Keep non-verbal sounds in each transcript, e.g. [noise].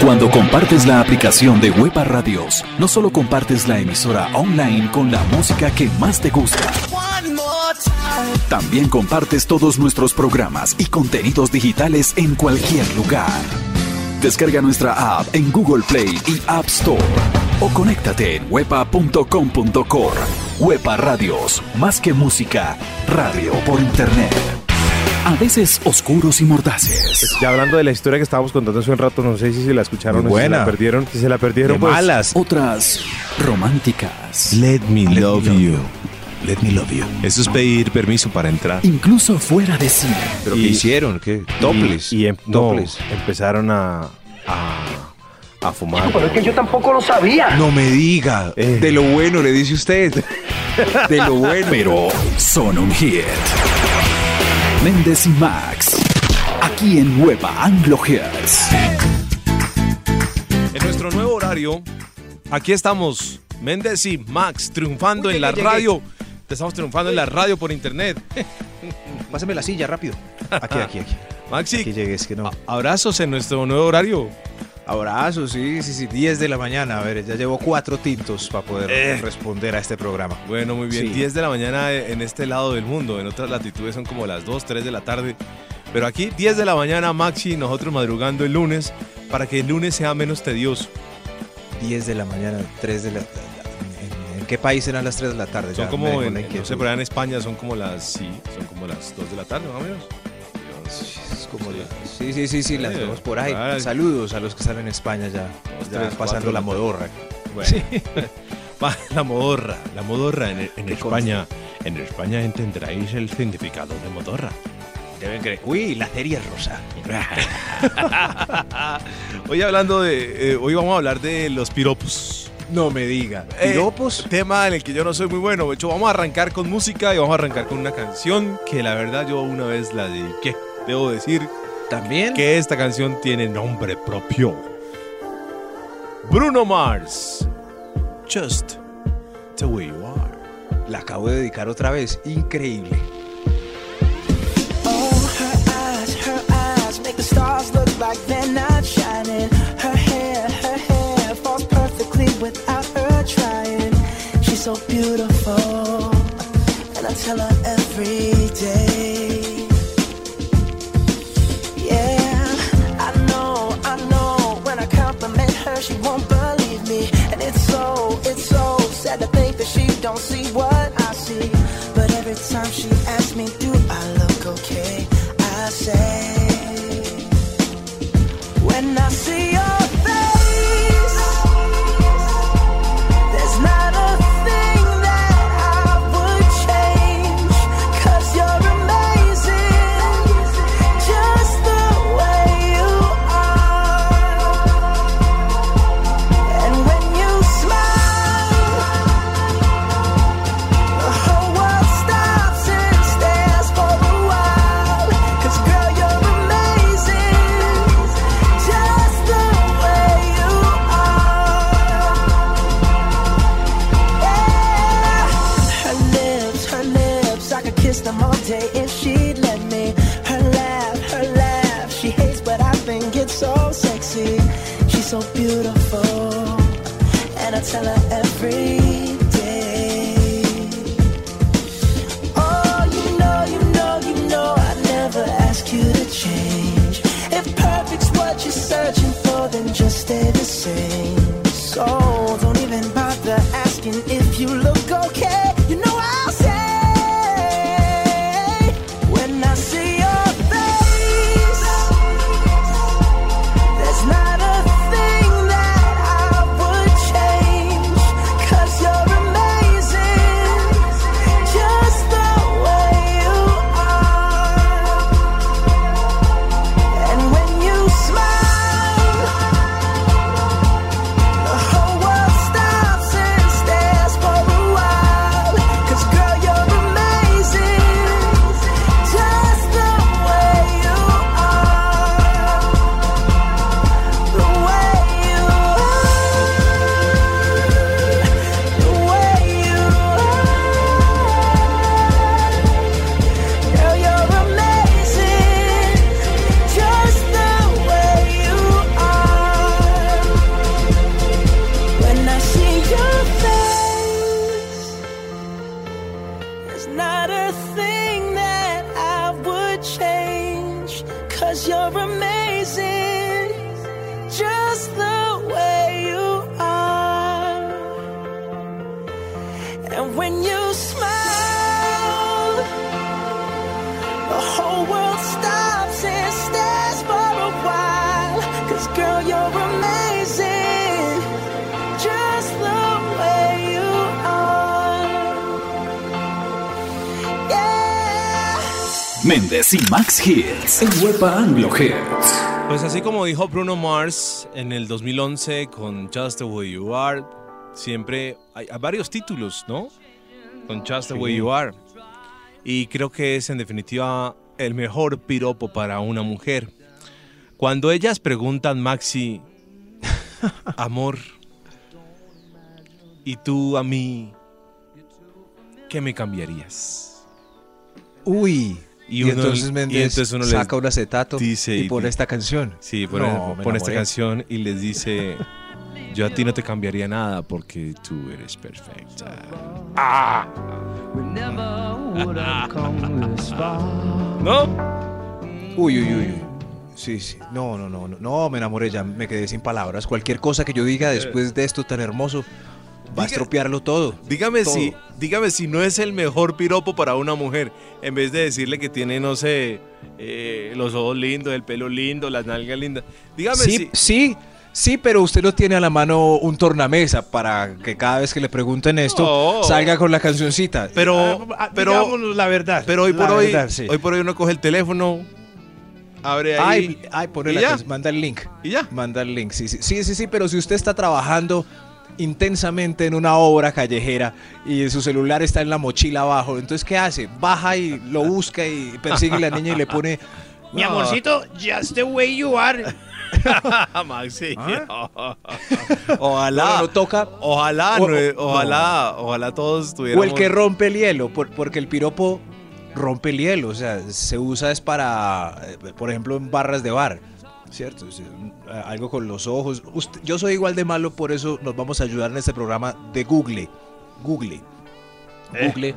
Cuando compartes la aplicación de Huepa Radios, no solo compartes la emisora online con la música que más te gusta, también compartes todos nuestros programas y contenidos digitales en cualquier lugar. Descarga nuestra app en Google Play y App Store o conéctate en wepa.com.co. Huepa Radios, más que música, radio por internet. A veces oscuros y mordaces. Ya hablando de la historia que estábamos contando hace un rato, no sé si se la escucharon Muy o si se la perdieron. Si se la perdieron, De pues, malas. Otras románticas. Let me love you. Let me love you. Eso es pedir permiso para entrar. Incluso fuera de cine. ¿Pero Y- qué hicieron? ¿Qué? Topless. Y, y em- no, Topless. empezaron a, a, a fumar. Pero es que yo tampoco lo sabía. No me diga. Eh. De lo bueno le dice usted. De lo bueno. Pero son un hit. Méndez y Max. Aquí en Huepa Anglo. En nuestro nuevo horario, aquí estamos, Méndez y Max, triunfando en la radio. Estamos triunfando en la radio por internet. [laughs] Pásame la silla rápido. Aquí, aquí, aquí. [laughs] Maxi, Aquí llegues, que no. abrazos en nuestro nuevo horario. Abrazos, sí, sí, sí. 10 de la mañana. A ver, ya llevo cuatro tintos para poder Eh. responder a este programa. Bueno, muy bien. Sí. 10 de la mañana en este lado del mundo. En otras latitudes son como las 2, 3 de la tarde. Pero aquí 10 de la mañana, Maxi, nosotros madrugando el lunes para que el lunes sea menos tedioso. 10 de la mañana, 3 de la ¿En, en qué país eran las 3 de la tarde? Son Ya como, en, no sé, pero en España son como las, sí, son como las 2 de la tarde, más o menos. Es como la- Sí, sí, sí, sí, las Sí, dos por ahí. claro. Saludos a los que están en España ya. Ya tres, pasando la modorra. Bueno. [laughs] Va, la modorra, la modorra en, en ¿Qué España. En España entenderéis el significado de modorra. Deben creer. Uy, la serie es rosa. [laughs] Hoy hablando de, eh, hoy vamos a hablar de los piropos. No me diga. Eh, ¿Piropos? tema en el que yo no soy muy bueno. De hecho, vamos a arrancar con música y vamos a arrancar con una canción que la verdad yo una vez la dediqué. Debo decir ¿También? que esta canción tiene nombre propio. Bruno Mars. Just the way you are. La acabo de dedicar otra vez. Increíble. Oh, her eyes, her eyes make the stars look like they're not shining. Her hair, her hair falls perfectly without her trying. She's so beautiful, and I tell her every day. Don't see what I see. But every time she asks There's not a thing that I would change, cause you're amazing. Just the Méndez y Max Hits en Huepa Anglo Hits. Pues así como dijo Bruno Mars en el 2011 con Just the Way You Are, siempre hay, hay varios títulos, ¿no? Con Just the Way You Are. Y creo que es en definitiva el mejor piropo para una mujer. Cuando ellas preguntan, Maxi, [laughs] amor, ¿y tú a mí qué me cambiarías? Uy. Y Y, uno- entonces y Méndez entonces uno saca un acetato dice y y pone esta canción. Sí, pone, No, me pone esta canción y les dice, [laughs] yo a ti no te cambiaría nada porque tú eres perfecta. We never would have come this far. ¿No? Uy, uy, uy. uy. Sí, sí. No, no, no, no. No, me enamoré ya. Me quedé sin palabras. Cualquier cosa que yo diga después de esto tan hermoso va a estropearlo todo. Dígame Todo. si, dígame si no es el mejor piropo para una mujer, en vez de decirle que tiene, no sé, eh, los ojos lindos, el pelo lindo, las nalgas lindas. Dígame Sí, si... sí, sí, pero usted no tiene a la mano un tornamesa para que cada vez que le pregunten esto No. salga con la cancioncita. Pero, Ah, pero, digámonos la verdad. pero hoy por hoy, verdad, sí. hoy por hoy uno coge el teléfono, abre ahí Ay, ay, pone ¿Y la ya? canción, manda el link. y ya. Manda el link, sí, sí, sí, sí, sí, pero si usted está trabajando intensamente en una obra callejera y su celular está en la mochila abajo, entonces ¿qué hace? Baja y lo busca y persigue a la niña y le pone [laughs] Mi amorcito, just the way you are. [laughs] Maxi. [laughs] ¿Ah? ojalá, No, no, toca ojalá, O- no, o- ojalá, ojalá todos o tuviéramos... el que rompe el hielo, por- porque el piropo rompe el hielo, o sea, se usa es para, eh, por ejemplo, en barras de bar, ¿cierto? Un- eh, algo con los ojos. Usted- yo soy igual de malo, por eso nos vamos a ayudar en este programa de Google. Google. Google,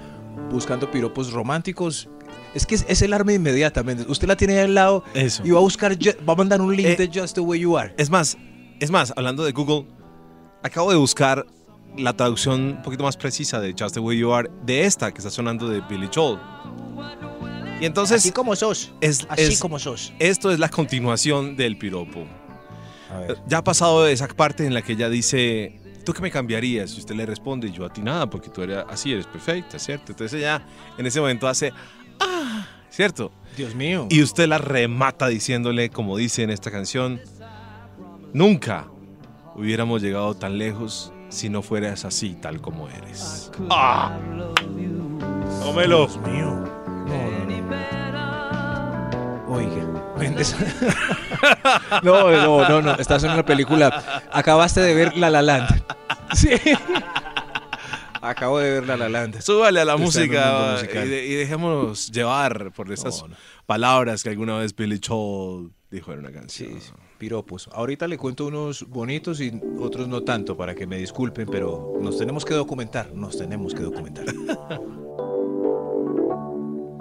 buscando piropos románticos. Es que es, es el arma inmediatamente. Usted la tiene ahí al lado Eso. y va a buscar, va a mandar un link Eh, de Just the Way You Are. Es más, es más, hablando de Google, acabo de buscar la traducción un poquito más precisa de Just the Way You Are de esta que está sonando de Billy Joel. Y entonces, Así como sos. es, Así es- como sos. esto es la continuación del piropo. A ver. Ya ha pasado esa parte en la que ella dice, ¿tú qué me cambiarías? Y usted le responde, yo a ti nada, porque tú eres así, eres perfecta, ¿cierto? Entonces ella en ese momento hace, ah, ¿cierto? Dios mío. Y usted la remata diciéndole, como dice en esta canción, nunca hubiéramos llegado tan lejos si no fueras así tal como eres. ¡Ah! ¡Tómelo! Dios mío. No, no, no. Oiga, [laughs] no, no, no, no. Estás en una película. Acabaste de ver La La Land. [laughs] Sí. Acabo de ver La La Land. Súbale a la Está música y, de- y dejémonos llevar por esas No, no. palabras que alguna vez Billy Joel dijo en una canción. Sí, piropos. Ahorita le cuento unos bonitos y otros no tanto para que me disculpen, pero nos tenemos que documentar. Nos tenemos que documentar. [laughs]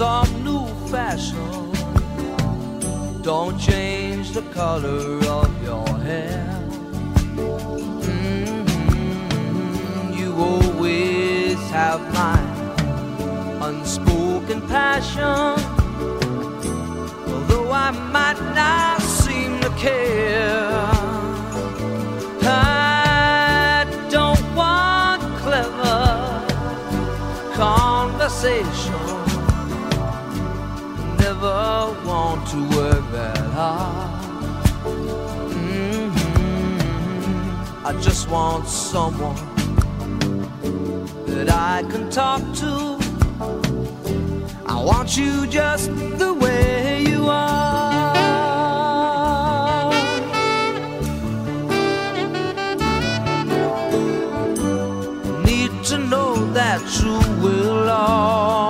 some new fashion. Don't change the color of your hair. Mhm, You always have my unspoken passion. Although I might not seem to care. I don't want clever conversation. Mm-hmm. I just want someone that I can talk to. I want you just the way you are. Need to know that you will always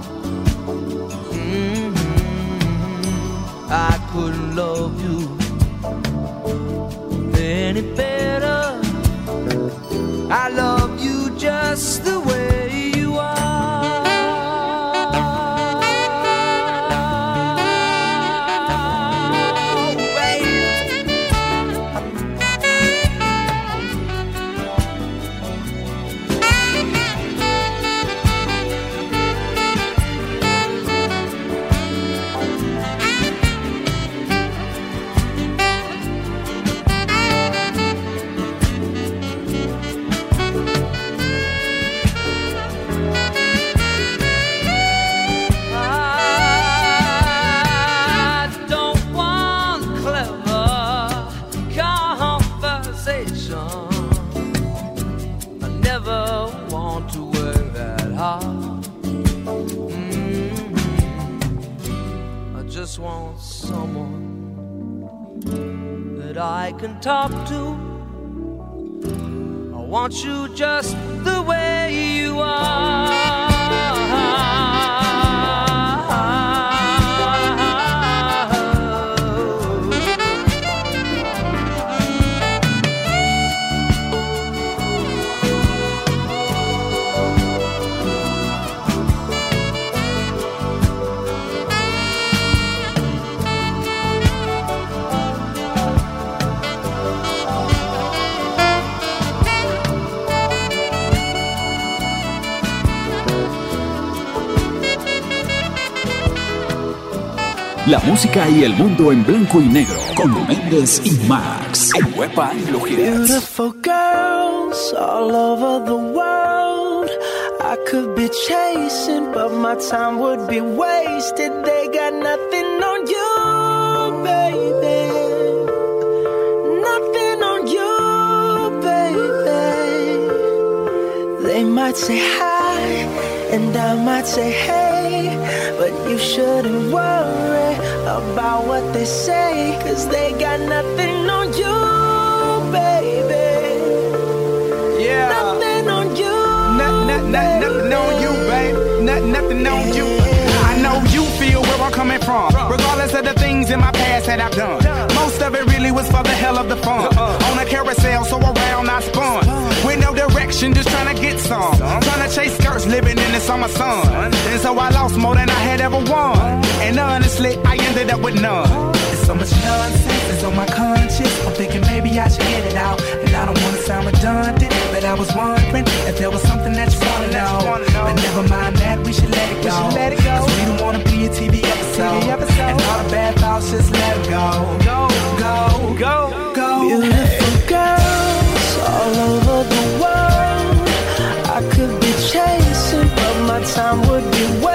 I couldn't love you any better. I love you just the way can talk to. I want you just the way you are. Música y el mundo en blanco y negro con Méndez y Max en Wepa y Hits. Beautiful girls all over the world. I could be chasing, but my time would be wasted. They got nothing on you, baby. Nothing on you, baby. They might say hi, and I might say hey, but you shouldn't worry about what they say, cause they got nothing on you, baby. Yeah. Nothing on you. Nothing, nothing, nothing, nothing on you, babe. Nothing, nothing on you. I know you feel coming from. Regardless of the things in my past that I've done. Most of it really was for the hell of the fun. On a carousel, so around I spun. With no direction, just trying to get some. Trying to chase skirts, living in the summer sun. And so I lost more than I had ever won. And honestly, I ended up with none. There's so much nonsense is on my conscience. I'm thinking maybe I should get it out. And I don't wanna sound redundant, but I was wondering if there was something that you wanna know. But never mind that, we should let it go. Cause we don't wanna be a TV episode. And all the bad thoughts, just let it go. Go, go, go, go. Beautiful girls all over the world. I could be chasing, but my time would be wasted.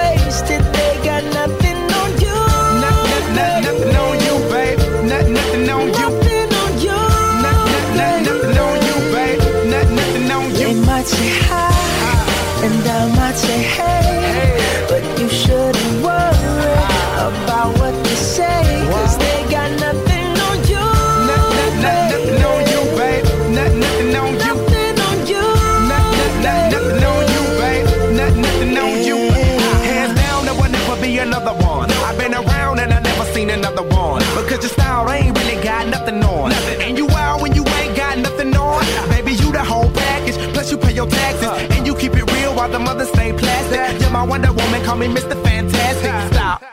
Seen another one. Because your style ain't really got nothing on. And you wild when you ain't got nothing on. Baby, you the whole package. Plus you pay your taxes. And you keep it real while the mothers stay plastic. You're my Wonder Woman, call me Mr. Fantastic. Stop.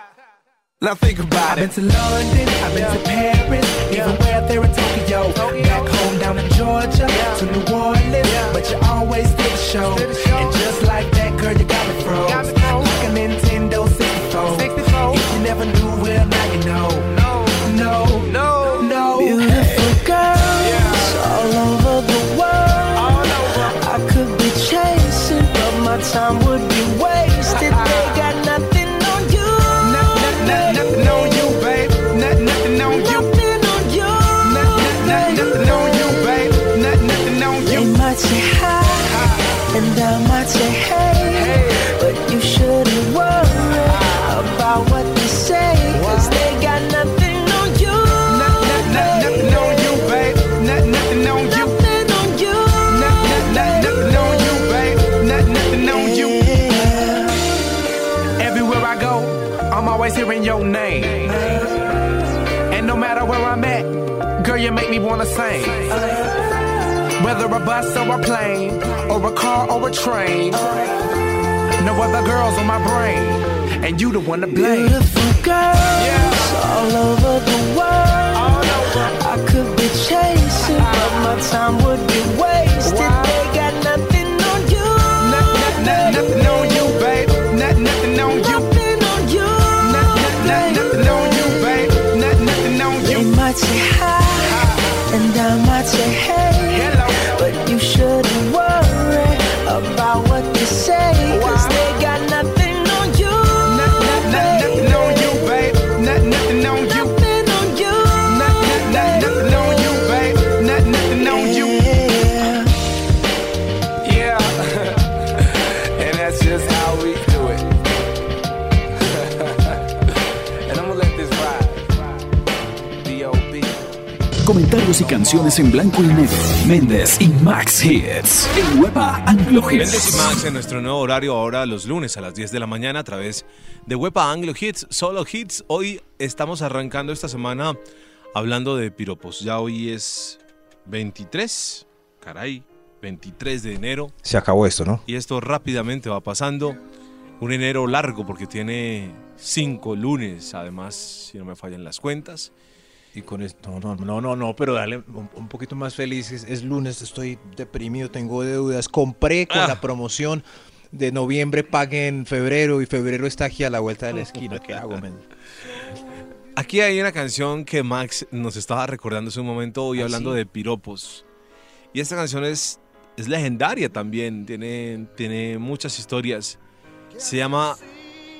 Now think about I've it. been to London, I've been to Whether a bus or a plane, or a car or a train. No other girls on my brain, and you the one to blame. Beautiful girls all over the world. Over. I could be chasing, but my time would be wasted. Why? They got nothing on you. Nothing, nothing, nothing on you, babe. Nothing, nothing on you. Nothing on you. Nothing, nothing, nothing on you, babe. Nothing, nothing on They you. might say hi, and I might say hey, say, cause Y canciones en blanco y negro. Méndez y Max Hits. En Huepa Anglo Méndez y Hits. Max en nuestro nuevo horario ahora los lunes a las 10 de la mañana a través de Wepa Anglo Hits, solo hits. Hoy estamos arrancando esta semana hablando de piropos. Ya hoy es 23, caray, 23 de enero Se acabó esto, ¿no? y esto rápidamente va pasando. Un enero largo porque tiene cinco lunes, además, si no me fallan las cuentas. Y con esto, no, no, no, no, pero dale un, un poquito más feliz. Es, es lunes, estoy deprimido, tengo deudas. Compré con Ah. la promoción de noviembre, pagué en febrero y febrero está aquí a la vuelta de la esquina. ¿Qué hago, men? Aquí hay una canción que Max nos estaba recordando hace un momento hoy ¿Ah, hablando sí? de piropos. Y esta canción es, es legendaria también, tiene, tiene muchas historias. Se llama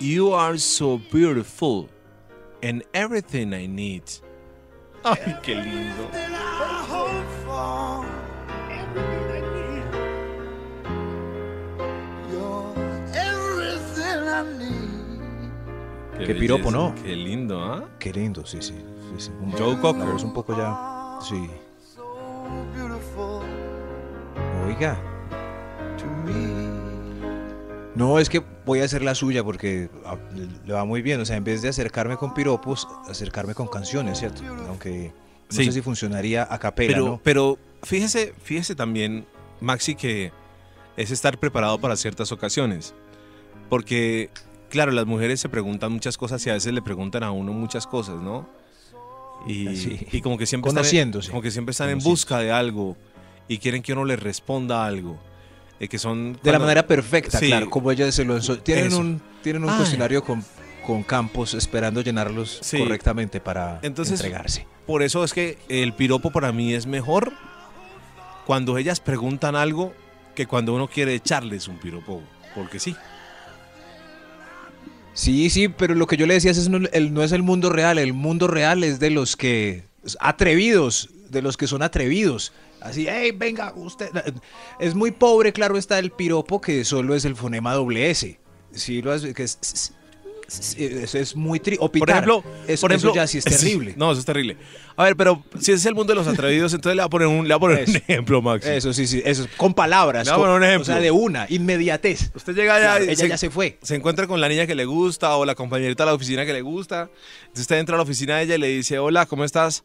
You Are So Beautiful and Everything I Need. Ay, qué lindo. Qué piropo, belleza, ¿no? Qué lindo, ¿ah? Qué lindo, sí, sí. sí, sí. Un- Joe Cocker. Voz un poco ya. Sí. Oiga. No, es que voy a hacer la suya porque ah, le va muy bien. O sea, en vez de acercarme con piropos, acercarme con canciones, ¿cierto? Aunque no Sí. sé si funcionaría a capela, Pero, ¿no? pero fíjese, fíjese también, Maxi, que es estar preparado para ciertas ocasiones. Porque, claro, las mujeres se preguntan muchas cosas y a veces le preguntan a uno muchas cosas, ¿no? Y, Sí. y como que siempre están, como que siempre están en busca de algo y quieren que uno les responda algo. Eh, que son De la manera perfecta, Sí. claro, como ella se lo enso- Tienen Eso. un, tienen un Ay. cuestionario con, con campos esperando llenarlos Sí. correctamente para Entonces- entregarse. Por eso es que el piropo para mí es mejor cuando ellas preguntan algo que cuando uno quiere echarles un piropo. Porque sí. Sí, sí, pero lo que yo le decía es, es no, el, no es el mundo real, el mundo real es de los que atrevidos, de los que son atrevidos. Así, hey, venga, usted. Es muy pobre, claro, está el piropo que solo es el fonema doble S. Sí, lo hace, que es, eso es muy tri. O Por ejemplo, eso, por ejemplo eso ya sí es terrible. [laughs] no, eso es terrible. A ver, pero si es el mundo de los atrevidos, entonces le voy a poner un, le voy a poner un Eso. ejemplo, Max. Eso sí, sí, eso con palabras. Le voy a poner un ejemplo. O sea, de una, inmediatez. Usted llega allá Claro, ella ya se fue. se encuentra con la niña que le gusta o la compañerita de la oficina que le gusta. Entonces usted entra a la oficina de ella y le dice, hola, ¿cómo estás?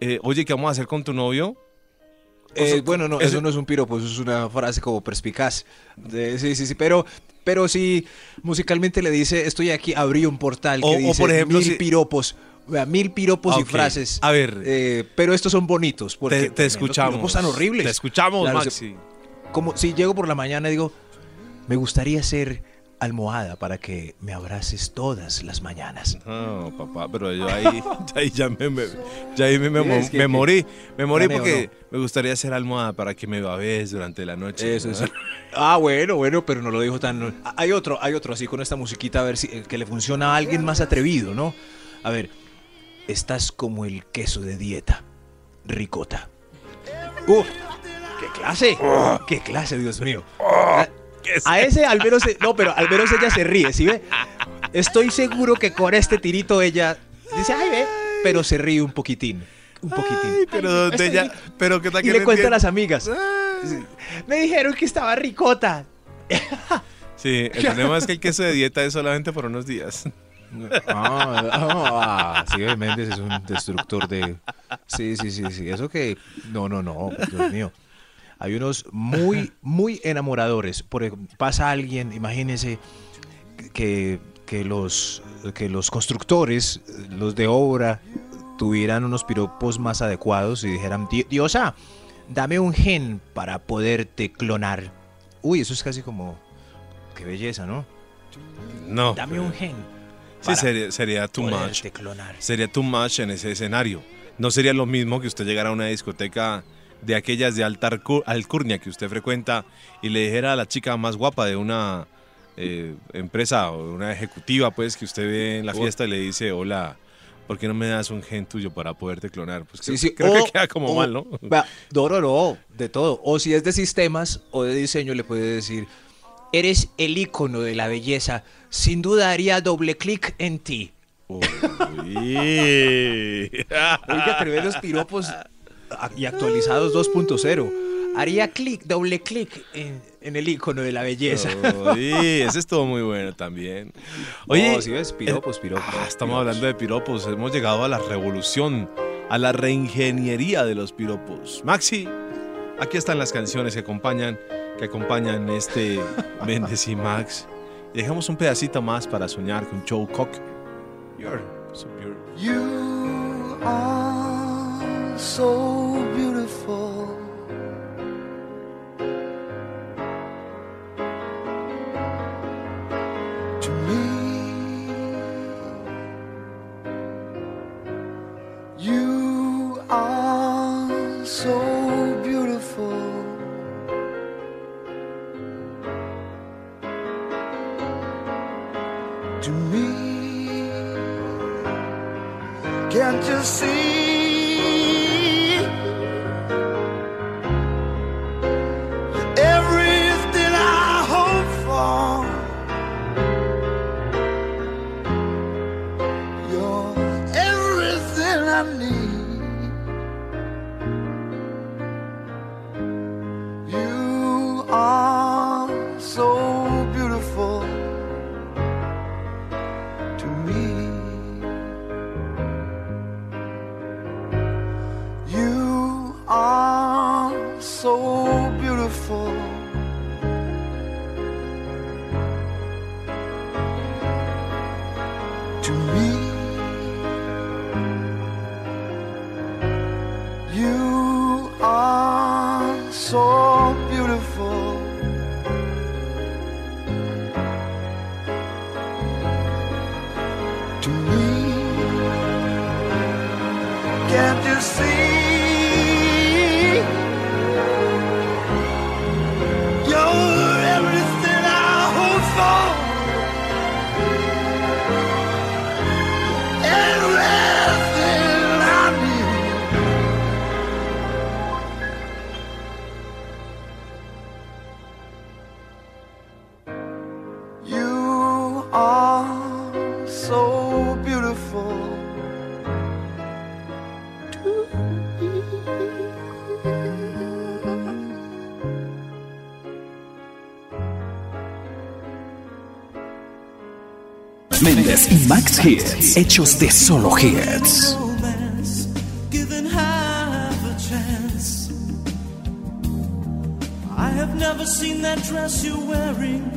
Eh, Oye, ¿qué vamos a hacer con tu novio? Eh, bueno, no, eso- eso no es un piropo, eso es una frase como perspicaz. De- sí, sí, sí, pero Pero si musicalmente le dice, estoy aquí, abrí un portal que O- o, dice por ejemplo, mil si- piropos. vea, Mil piropos y frases. A ver. Eh, pero estos son bonitos. Porque Te, te escuchamos. piropos tan horribles. Te escuchamos, Claro, Maxi. como si llego por la mañana y digo, me gustaría ser almohada para que me abraces todas las mañanas. No, papá, pero yo ahí, [laughs] ahí ya me, me- ya ahí me, me- morí. Me morí porque me gustaría hacer almohada para que me babes durante la noche. Eso, ¿no? eso. [laughs] Ah, bueno, bueno, pero no lo dijo tan... Ah, Hay otro, hay otro así con esta musiquita, a ver si eh, que le funciona a alguien más atrevido, ¿no? A ver, estás como el queso de dieta, ricota. ¡Uf! ¡Qué clase! ¡Qué clase, Dios mío! A- A ese al menos, se- no, pero al menos ella se ríe, ¿sí ve? Estoy seguro que con este tirito ella dice, ay, ve, pero se ríe un poquitín, un poquitín. Pero donde Estoy- ella, pero qué tal Y que le no cuenta a las amigas. Me dijeron que estaba ricota. Sí, el [laughs] problema es que el queso de dieta es solamente por unos días. Ah, ah, sí, Méndez es un destructor de... Sí, sí, sí, sí. Eso que... No, no, no, Dios mío. Hay unos muy, [laughs] muy enamoradores. Por ejemplo, pasa alguien, imagínense que, que, los, que los constructores, los de obra, tuvieran unos piropos más adecuados y dijeran, "Di- Diosa, dame un gen para poderte clonar. Uy, eso es casi como... Qué belleza, ¿no? No. Dame un gen. Sí, sería, sería too much. clonar. Sería too much en ese escenario. No sería lo mismo que usted llegara a una discoteca de aquellas de alta alcu- alcurnia que usted frecuenta y le dijera a la chica más guapa de una eh, empresa o una ejecutiva pues que usted ve en la fiesta y le dice, hola, ¿por qué no me das un gen tuyo para poderte clonar? Pues creo, creo o- que queda como o- mal, ¿no? No, no, no, de todo. O si es de sistemas o de diseño, le puede decir, eres el icono de la belleza. Sin duda haría doble clic en ti. Uy. [laughs] Oiga, tremendos piropos y actualizados 2.0. Haría clic, doble clic en, en el icono de la belleza. Uy, [laughs] ese estuvo muy bueno también. Oye, No, si ves, piropos, piropos. Ah, estamos piropos. hablando de piropos. Hemos llegado a la revolución, a la reingeniería de los piropos. Maxi, aquí están las canciones que acompañan, que acompañan este [laughs] Méndez y Max. Dejamos un pedacito más para soñar con Joe Cock. You're so beautiful. You are so beautiful. Méndez y Max Hits, hechos de solo hits. I have never seen that dress you're wearing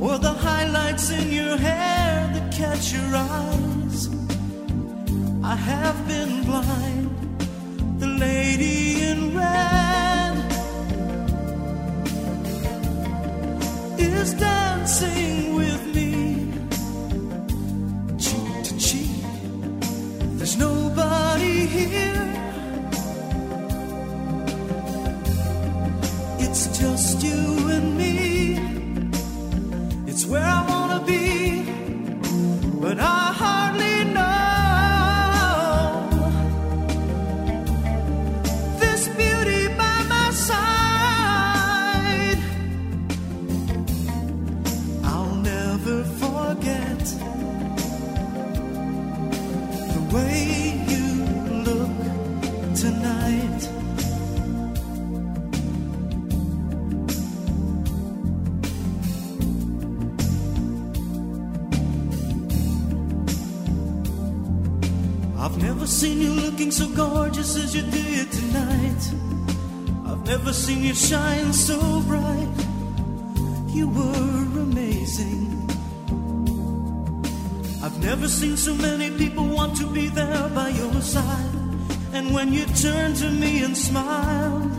or the highlights in your hair that catch your eyes. I have been blind, the lady in red is dancing looking so gorgeous as you did tonight. I've never seen you shine so bright. You were amazing. I've never seen so many people want to be there by your side. And when you turned to me and smiled,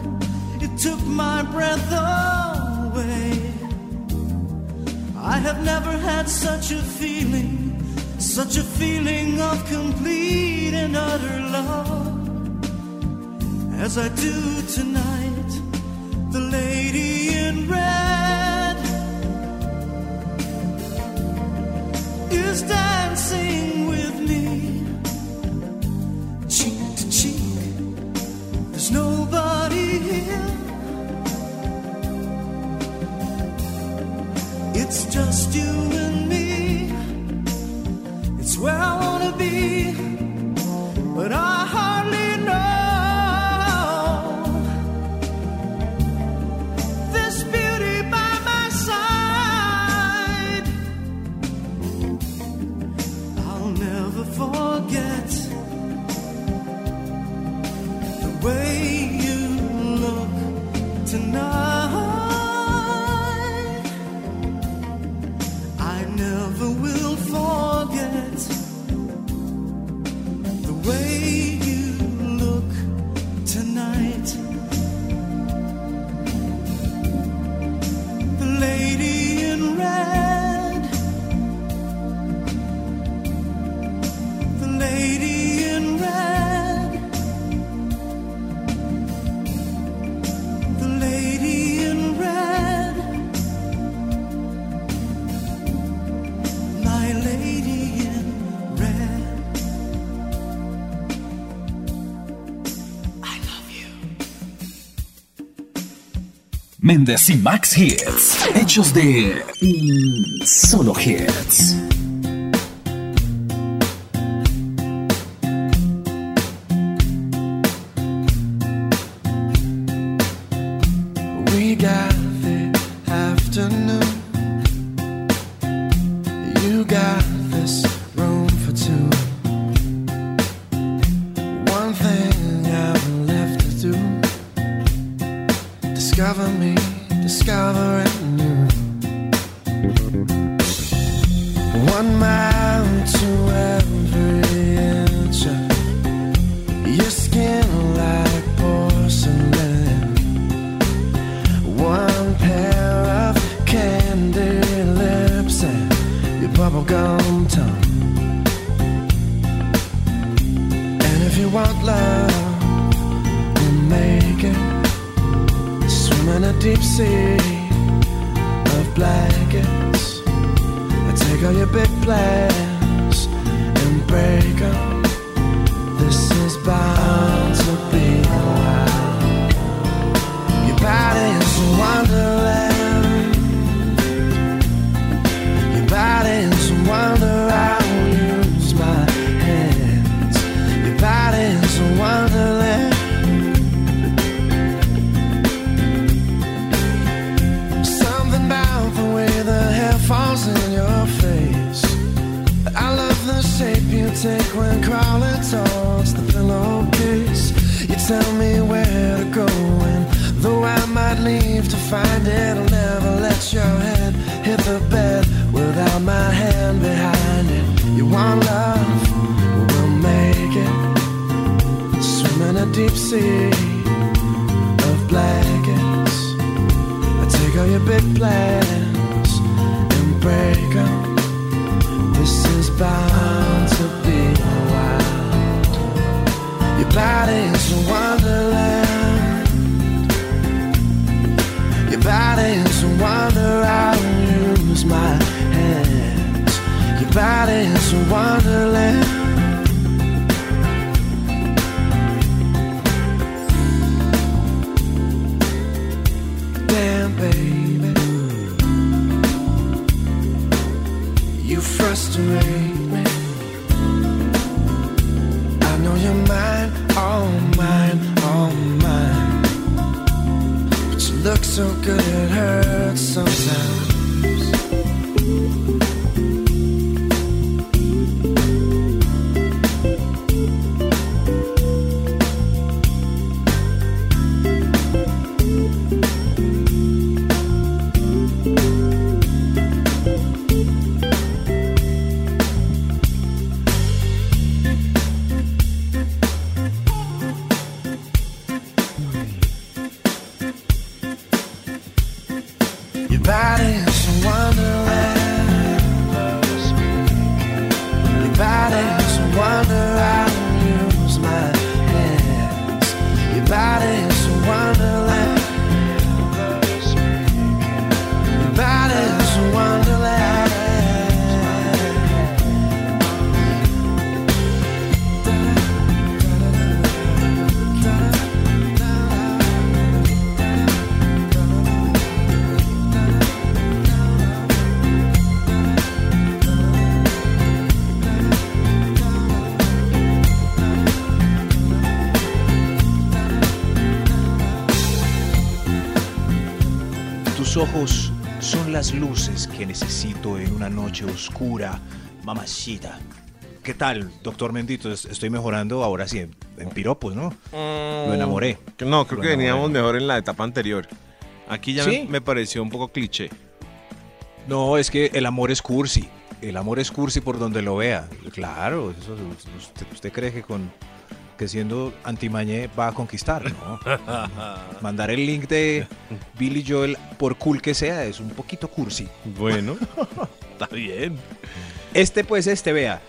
it took my breath away. I have never had such a feeling, such a feeling of complete and utter love as I do tonight. The lady in red is dancing with me, cheek to cheek. There's nobody here. It's just you be, but I the Méndez y Max Hits. Hechos de. mm, solo hits. A deep sea of blankets. I take all your big plans and break 'em. This is bound to be wild. Your body is a wonderland. Your body's a wonder. I'll use my hands. Your body's a wonderland. I know you're mine, mine, mine. But you look so good it hurts sometimes. Ojos son las luces que necesito en una noche oscura, mamachita. ¿Qué tal, doctor Mendito? Es- Estoy mejorando ahora sí en, en piropos, ¿no? Lo enamoré. No, creo Lo que veníamos mejor en la etapa anterior. Aquí ya ¿Sí? me, me pareció un poco cliché. No, es que el amor es cursi. El amor es cursi por donde lo vea. Claro, eso, usted, usted cree que con que siendo antimañé va a conquistar, ¿no? [laughs] Mandar el link de Billy Joel, por cool que sea, es un poquito cursi. Bueno, [laughs] está bien. Este, pues, este, vea.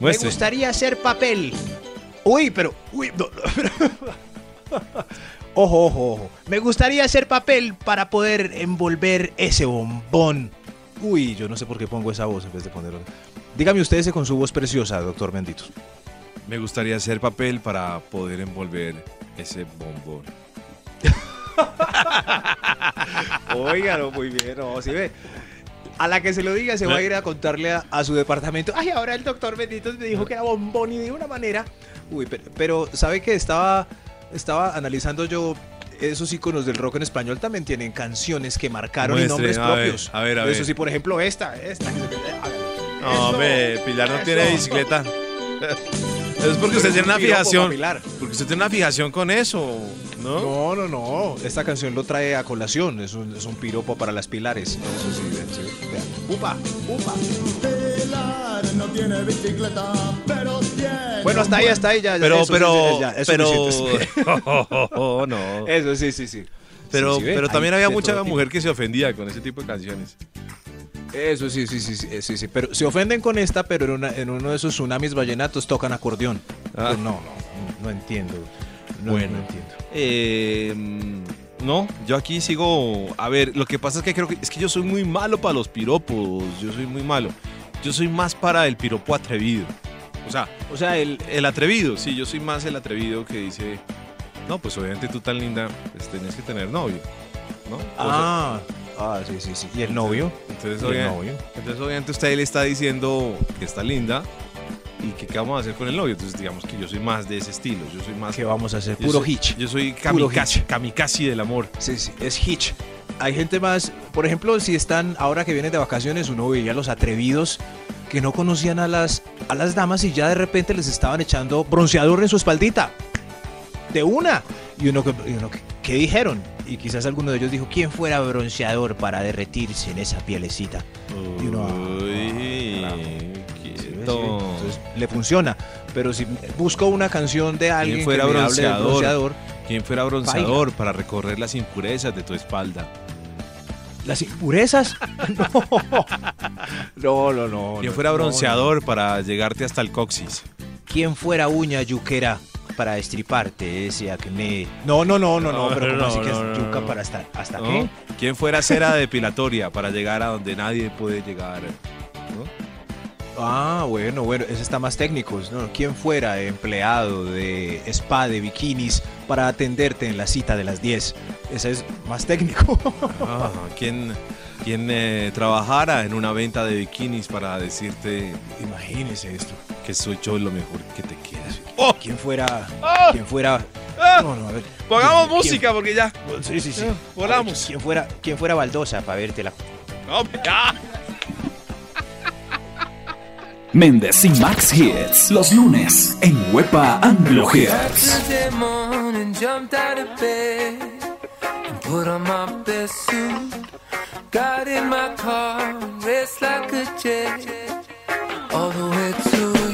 Muestre. Me gustaría hacer papel. Uy, pero. Uy, no, no. [laughs] ojo, ojo, ojo. Me gustaría hacer papel para poder envolver ese bombón. Uy, yo no sé por qué pongo esa voz en vez de ponerlo. Dígame usted ese con su voz preciosa, doctor Bendito. Me gustaría hacer papel para poder envolver ese bombón. [laughs] Óigalo, muy bien, no, si ve. A la que se lo diga, se va a ir a contarle a, a su departamento. Ay, ahora el doctor Bendito me dijo que era bombón y de una manera. Uy, pero, pero ¿sabe que estaba, estaba analizando yo? Esos iconos del rock en español también tienen canciones que marcaron y Muestre, nombres a ver, propios. a ver, a Eso ver. sí, por ejemplo, esta, esta. No, Eso, hombre, Pilar no eso. tiene bicicleta. [laughs] Es porque usted tiene una fijación. Porque usted tiene una fijación con eso, ¿no? No, no, no. Esta canción lo trae a colación. Es un, es un piropo para las pilares. Eso sí, vean, sí, vean. Upa, upa. Pilar no tiene bicicleta, pero tiene. Bueno, hasta ahí, hasta ahí ya. ya, Pero, eso sí, pero, ya, es pero, suficiente. [laughs] [laughs] no. Eso sí, sí, sí. Pero, Sí, sí, pero también había mucha mujer que se ofendía con ese tipo de canciones. Eso sí, sí, sí, sí, eh, sí, sí. Pero se ofenden con esta, pero en, una- en uno de esos tsunamis vallenatos tocan acordeón. Ah. Pues no, no, no entiendo. No, Bueno. no entiendo. Eh, no, yo aquí sigo. A ver, lo que pasa es que creo que es que yo soy muy malo para los piropos. Yo soy muy malo. Yo soy más para el piropo atrevido. O sea, O sea, el, el atrevido, sí, yo soy más el atrevido que dice, no, pues obviamente tú tan linda, pues tenés que tener novio, ¿no? O sea, Ah, sí, sí, sí. ¿Y el novio? entonces, ¿Y el novio? entonces obviamente usted le está diciendo que está linda y que qué vamos a hacer con el novio. Entonces digamos que yo soy más de ese estilo, yo soy más... ¿Qué vamos a hacer? Puro soy- hitch. Yo soy kamikaze, kamikaze del amor. Sí, sí, es hitch. Hay gente más, por ejemplo, si están ahora que vienen de vacaciones, uno veía los atrevidos que no conocían a las, a las damas y ya de repente les estaban echando bronceador en su espaldita. De una. Y uno que, y uno que ¿qué dijeron? Y quizás alguno de ellos dijo, ¿quién fuera bronceador para derretirse en esa pielecita? Y uno, ah, Uy, quieto. sí, Entonces le funciona. Pero si busco una canción de alguien ¿Quién fuera que me hable del bronceador? ¿Quién fuera bronceador para recorrer las impurezas de tu espalda? las impurezas. [laughs] No, no, no. no ¿Quién fuera no, bronceador para llegarte hasta el coxis? ¿Quién fuera uña yuquera para estriparte ese acné? No, no, no, no, no, pero ¿cómo No, así que es yuca para hasta, hasta qué? ¿Quién fuera cera depilatoria para llegar a donde nadie puede llegar? Ah, bueno, bueno, ese está más técnico. ¿no? ¿Quién fuera empleado de spa de bikinis para atenderte en la cita de las 10? Ese es más técnico. Ah, ¿Quién, quién eh, trabajara en una venta de bikinis para decirte Imagínese esto. que soy yo lo mejor que te quieras? ¿Quién fuera? ¿Quién fuera? No, no, a ver. Pongamos ¿Quién- música porque ya. Sí, sí, sí. Eh, volamos. ¿Quién fuera, quién fuera baldosa para verte la No, ya. Méndez y Max Hits. Los lunes en Huepa Anglo Hits. Put on my best suit. Got in my car, raced like a jet all the way to you.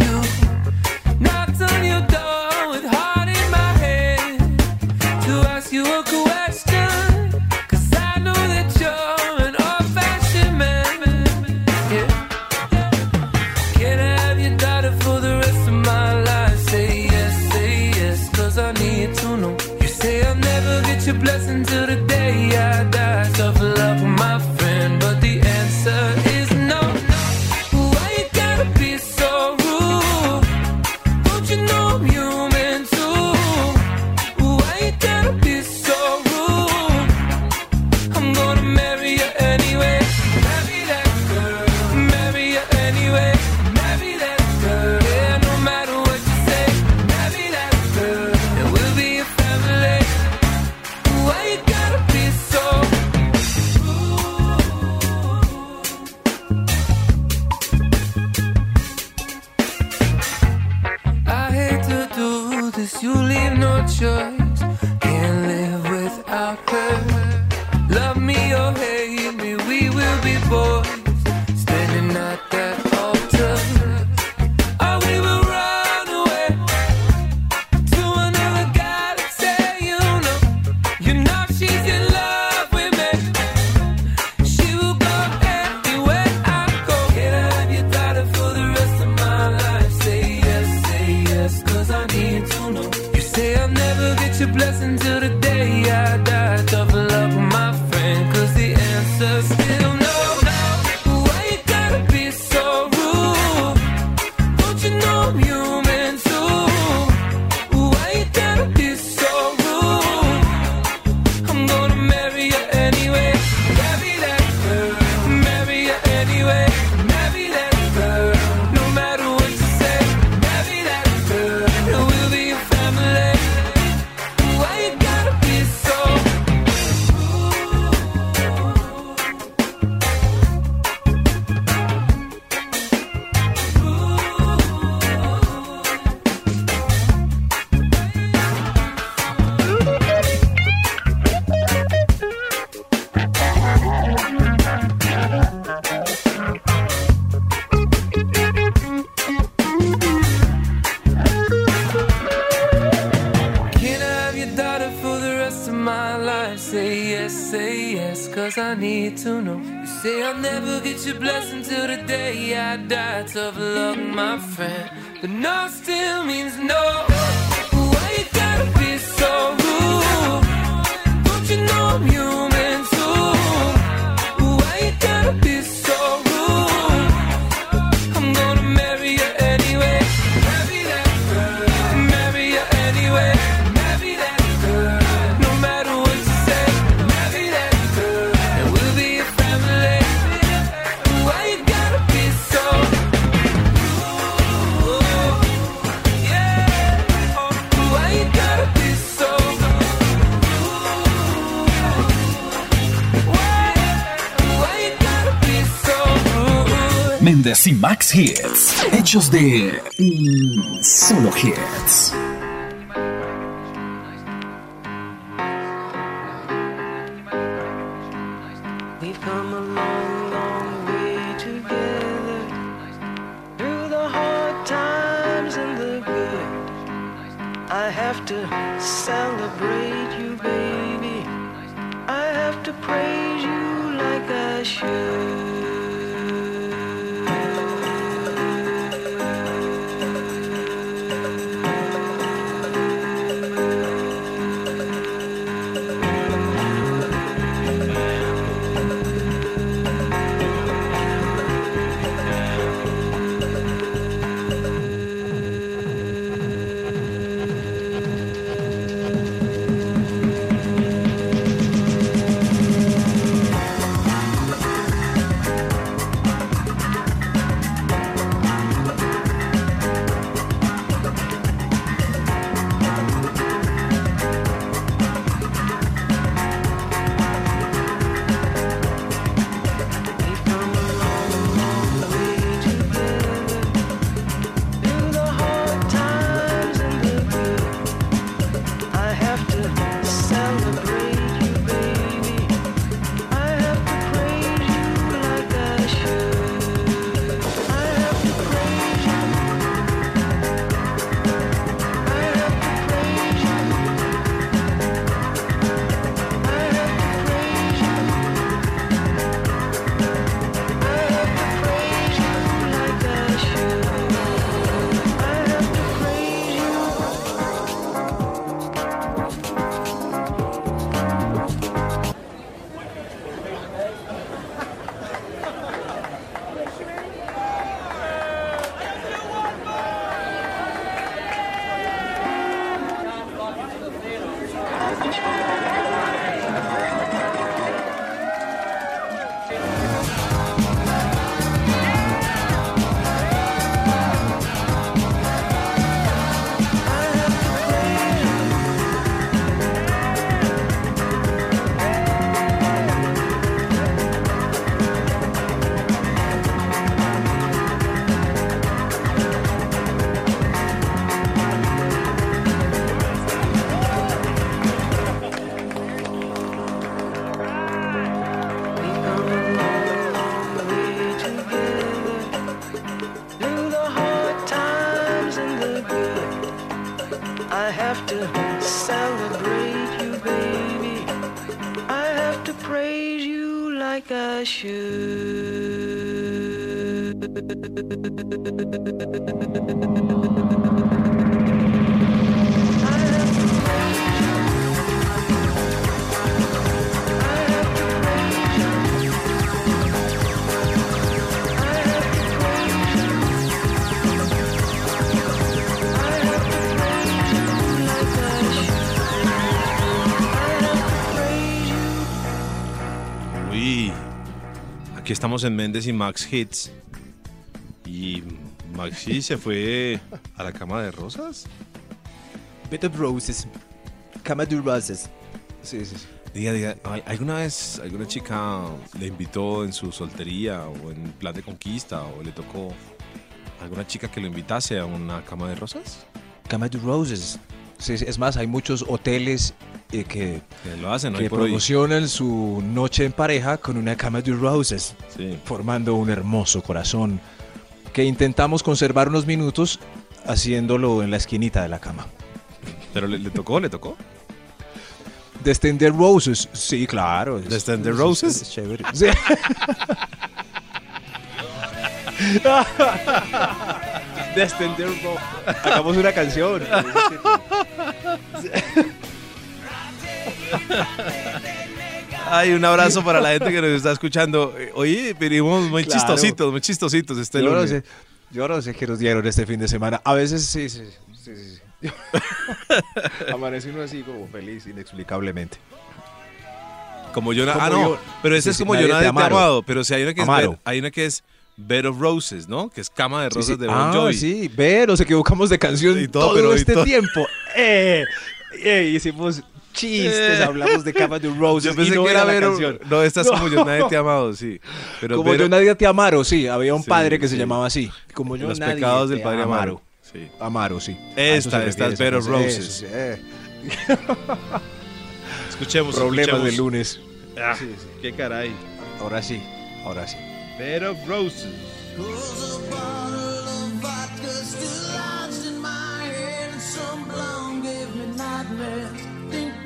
Hits. Hechos de. mm, solo hits. Estamos en Méndez y Max Hits. Y Maxi se fue a la cama de rosas. Bed of Roses. Cama de roses. Sí, sí, sí. Diga, diga, ¿al- ¿alguna vez alguna chica le invitó en su soltería o en plan de conquista o le tocó alguna chica que lo invitase a una cama de rosas? Cama de Roses. Sí, es más, hay muchos hoteles eh, que, Que lo hacen que promocionan su noche en pareja con una cama de roses, Sí. formando un hermoso corazón que intentamos conservar unos minutos haciéndolo en la esquinita de la cama. ¿Pero le, le tocó? ¿Le tocó? Descender Roses, sí, claro. es- ¿Descender es- Roses? es chévere. Sí. [laughs] Descender Roses. Hagamos una canción. [laughs] Ay, un abrazo para la gente que nos está escuchando. Oye, venimos muy Claro. chistositos, muy chistositos este Yo no lunes. sé, yo no sé qué nos dieron este fin de semana. A veces sí, sí, sí, sí, sí. [laughs] Amanece uno así como feliz inexplicablemente. Como yo, Como ah, no, yo- pero ese es como yo nadie te amado, pero si hay una que es Amaro. hay una que es Bed of Roses, ¿no? Que es cama de rosas sí. de Bon ah, Jovi. sí, ve, nos equivocamos de canción Y todo, todo, pero este todo. tiempo. [laughs] Eh, eh, hicimos chistes, eh. hablamos de Cava de Roses. Yo pensé no que era, ver. No, esta como Yo Nadie Te Amado, sí. Como Yo Nadie Te Amaro, sí. Había un padre que se llamaba así. Como Yo Los pecados del padre Amaro. Amaro, sí. Amaro, sí. Esta, esta es Roses. Eh. [laughs] Escuchemos. Problemas escuchemos. de lunes. Ah, sí, qué caray. Ahora sí, ahora sí. Vero Roses.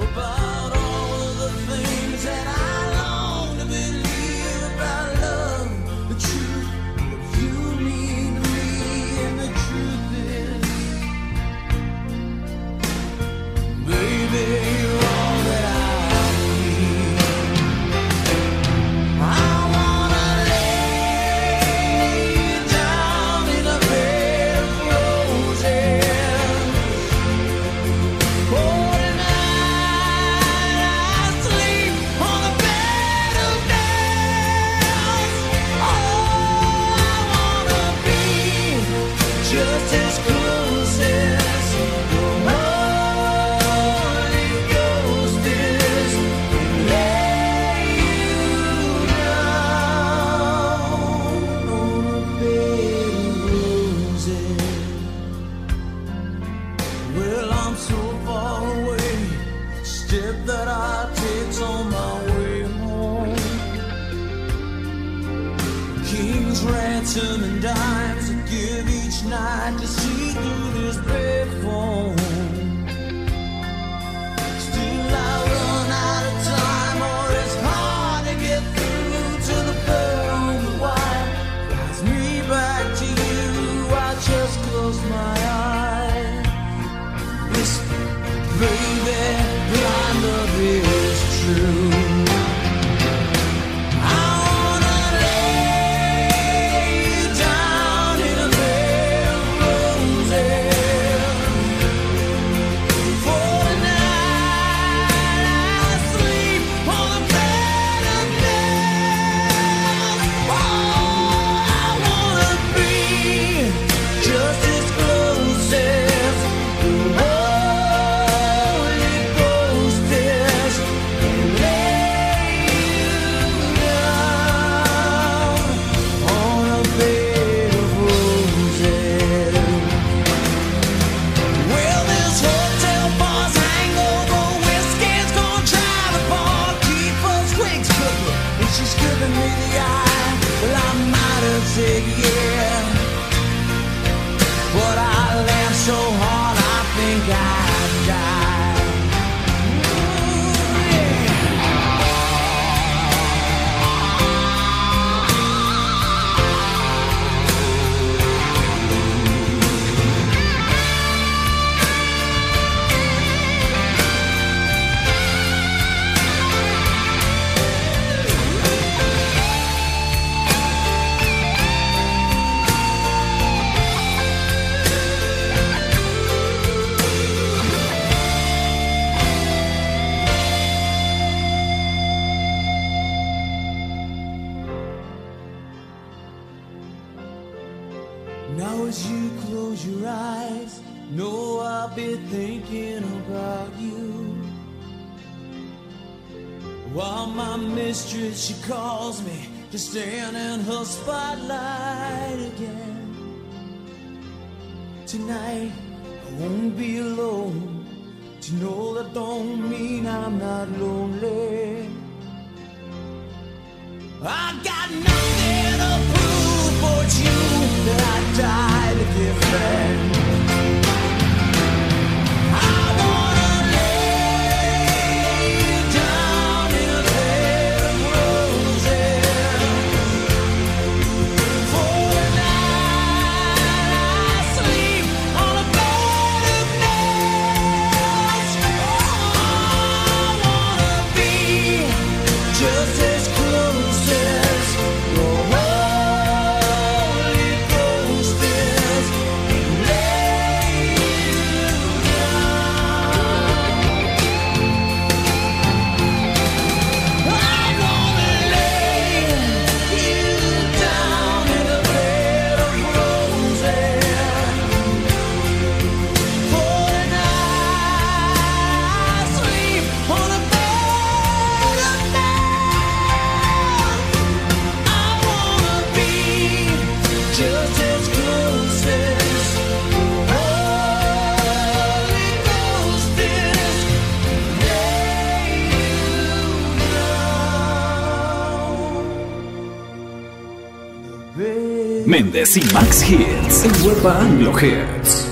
about all of the things that I yeah. to stand in her spotlight again. Tonight, I won't be alone. To know that don't mean I'm not lonely. I got nothing to prove but you that I died to give back. Méndez y Max Hits en Huerva Anglo Hits.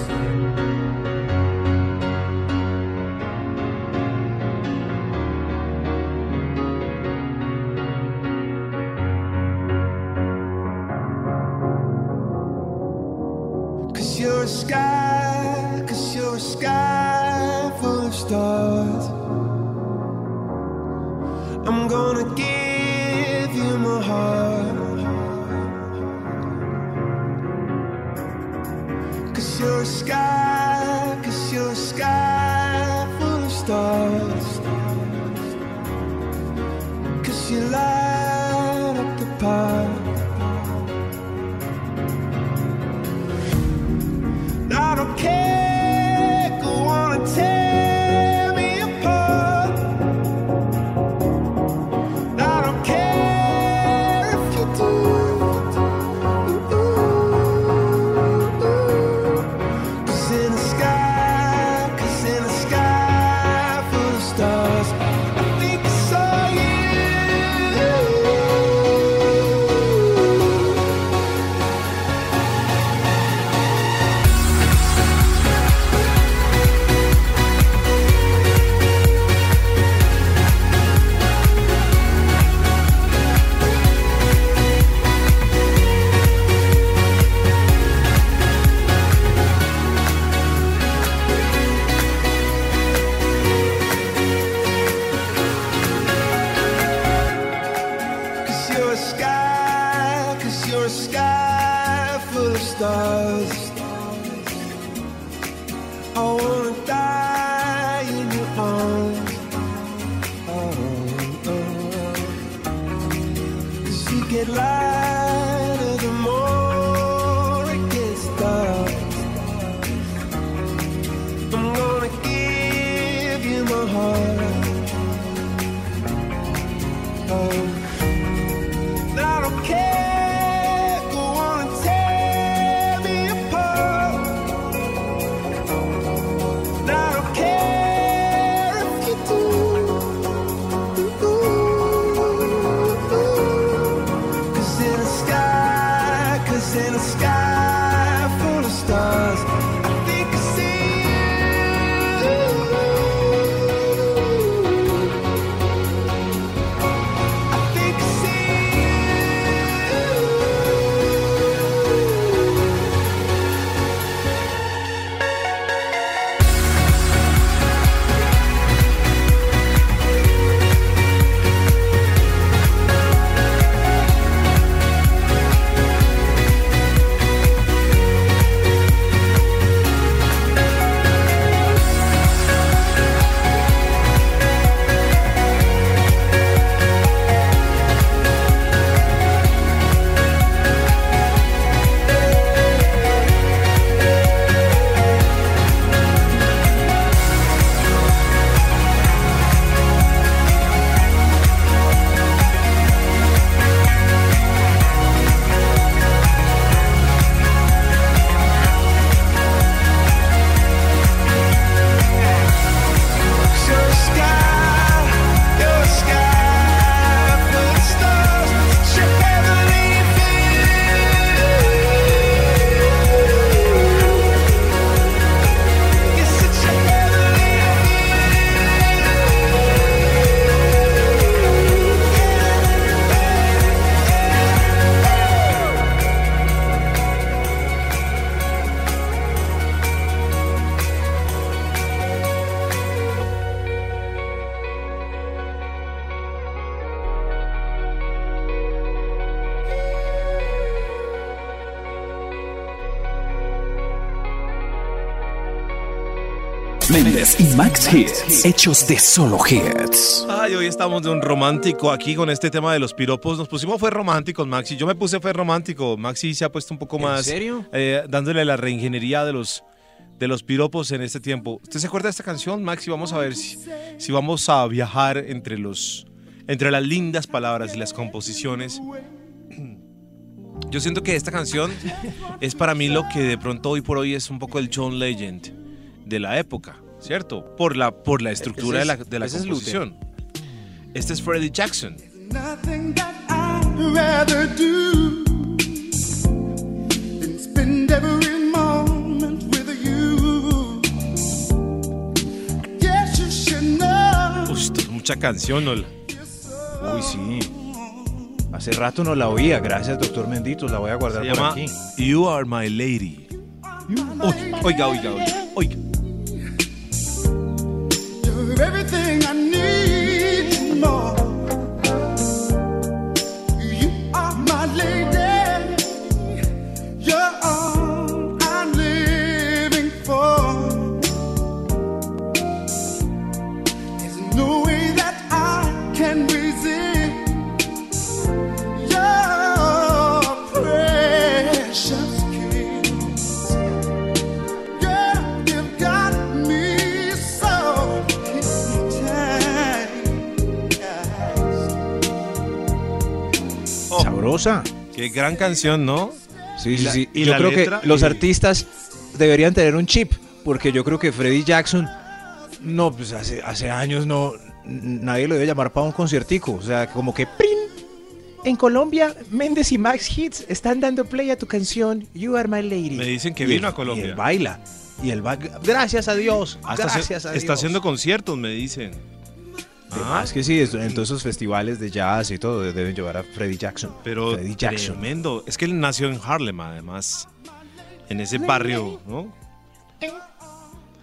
In the sky Max Hits, hechos de solo hits. Ay, hoy estamos de un romántico aquí con este tema de los piropos. Nos pusimos fue románticos, Maxi. Yo me puse fue romántico. Maxi se ha puesto un poco más. serio? eh, dándole la reingeniería de los, de los piropos en este tiempo. ¿Usted se acuerda de esta canción, Maxi? Vamos a ver si, si vamos a viajar entre los. Entre las lindas palabras y las composiciones. Yo siento que esta canción es para mí lo que de pronto hoy por hoy es un poco el John Legend de la época, ¿cierto? Por la, por la estructura de la, de la composición. Es este es Freddie Jackson. Mucha canción, ¿no? Uy, sí. Hace rato no la oía, gracias doctor Menditos, la voy a guardar Se por. You Are My Lady. Oiga, oiga, oiga oiga. You're everything Qué gran canción, ¿no? Sí, sí, sí. y yo creo letra, que los y- artistas deberían tener un chip, porque yo creo que Freddie Jackson, no, pues hace, hace años no, nadie lo debe llamar para un conciertico. O sea, como que ¡prin! En Colombia, Méndez y Max Hits están dando play a tu canción You Are My Lady. Me dicen que Y vino él- a Colombia. Y él baila. Y él va. Gracias a Dios. Gracias a Dios. está haciendo conciertos, me dicen. Ah, Es que sí, en todos esos festivales de jazz y todo deben llevar a Freddie Jackson. pero Freddie Jackson. tremendo. Es que él nació en Harlem, además. En ese barrio, ¿no?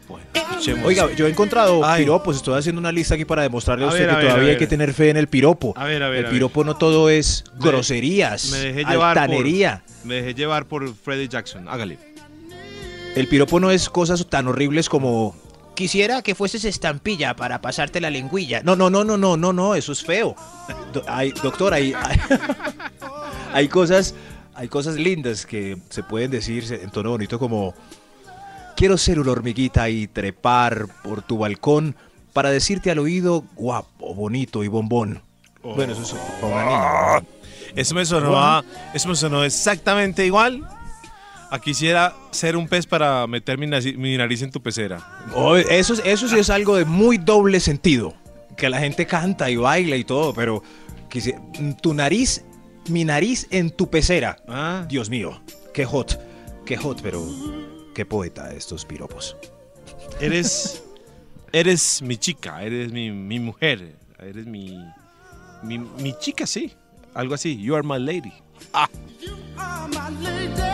Bueno, escuchemos. Oiga, yo he encontrado Ay. piropos, estoy haciendo una lista aquí para demostrarle a A usted ver, que a todavía hay que tener fe en el piropo. A ver, a ver, el a ver. piropo no todo es groserías, me dejé llevar por- altanería. Me dejé llevar por Freddie Jackson. Hágale. El piropo no es cosas tan horribles como Quisiera que fueses estampilla para pasarte la lengüilla. no, no, no, no, no, no, no, eso es feo. Do- hay- doctor, hay, hay, [laughs] hay cosas, hay cosas lindas que se pueden decir en tono bonito como quiero ser una hormiguita y trepar por tu balcón para decirte al oído guapo, bonito y bombón. Bueno, eso es niña. Eso me sonó, a- eso me sonó exactamente igual. A quisiera ser un pez para meter mi, nariz en tu pecera. Oh, eso, es- eso sí es algo de muy doble sentido. Que la gente canta y baila y todo, pero quisi- tu nariz, mi nariz en tu pecera. Ah, Dios mío, qué hot, qué hot, pero qué poeta estos piropos. eres, eres mi chica, eres mi, mi mujer, eres mi, mi, mi chica, sí. Algo así. You are my lady. You are my lady.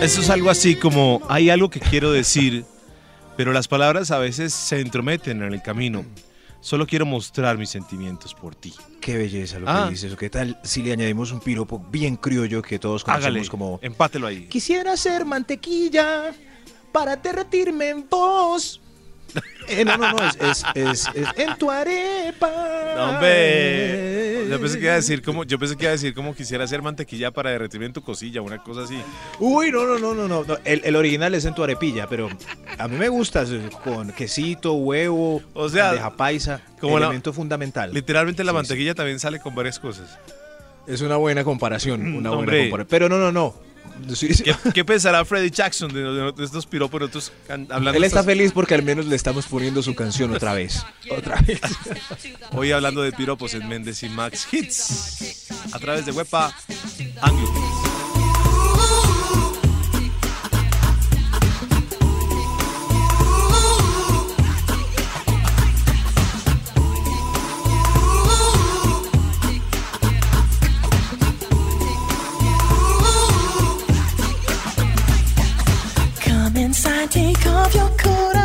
Eso es algo así como hay algo que quiero decir, pero las palabras a veces se entrometen en el camino. Solo quiero mostrar mis sentimientos por ti. Qué belleza lo Ah. que dices. ¿Qué tal si le añadimos un piropo bien criollo que todos conocemos Hágale, como empátelo ahí. Quisiera ser mantequilla para derretirme en vos. Eh, no, no, no, es, es, es- es en tu arepa. No, hombre. Yo pensé que iba a decir como, yo pensé que iba a decir como quisiera hacer mantequilla para derretirme en tu cosilla, una cosa así. Uy, no, no, no, no, no. no. El, el original es en tu arepilla, pero a mí me gusta eh, con quesito, huevo, O sea, bandeja paisa, como la- elemento fundamental. Literalmente la Sí, mantequilla también sale con varias cosas. Es una buena comparación, una buena Hombre. comparación. Pero no, no, no. Sí, sí. ¿Qué, qué pensará Freddie Jackson de, de- de estos can- hablando Él está feliz porque al menos le estamos poniendo su canción otra vez. Otra vez. Hoy hablando de piropos en Méndez y Max Hits a través de Wepa Anglo. Take off your coat,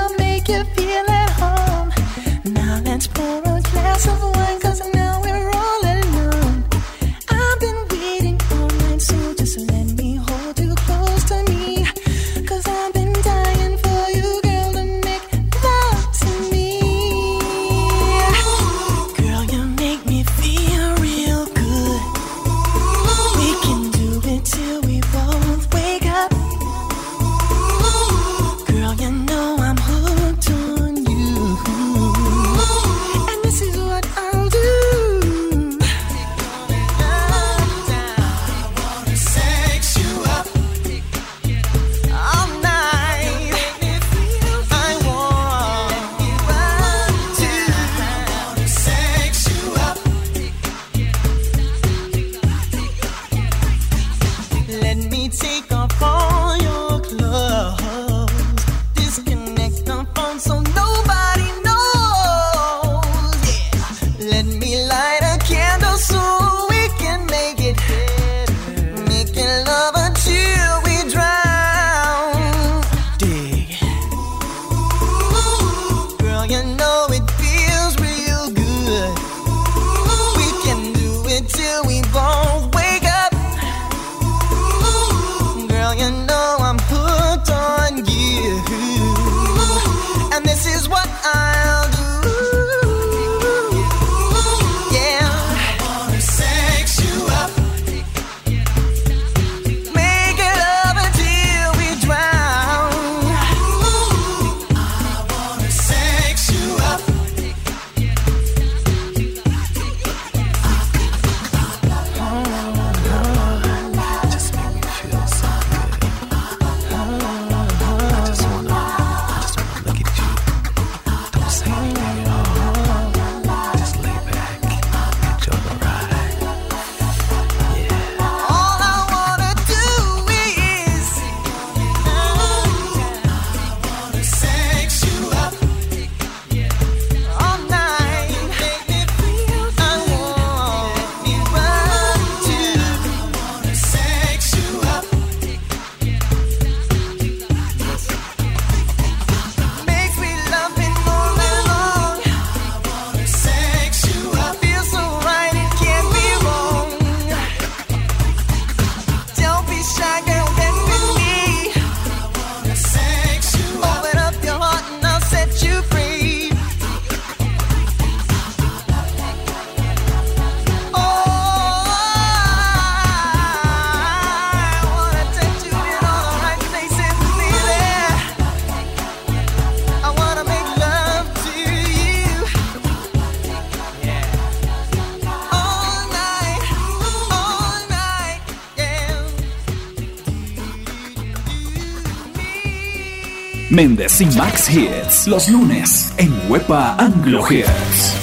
Méndez y Max Hits, los lunes en Huepa Anglo Hits.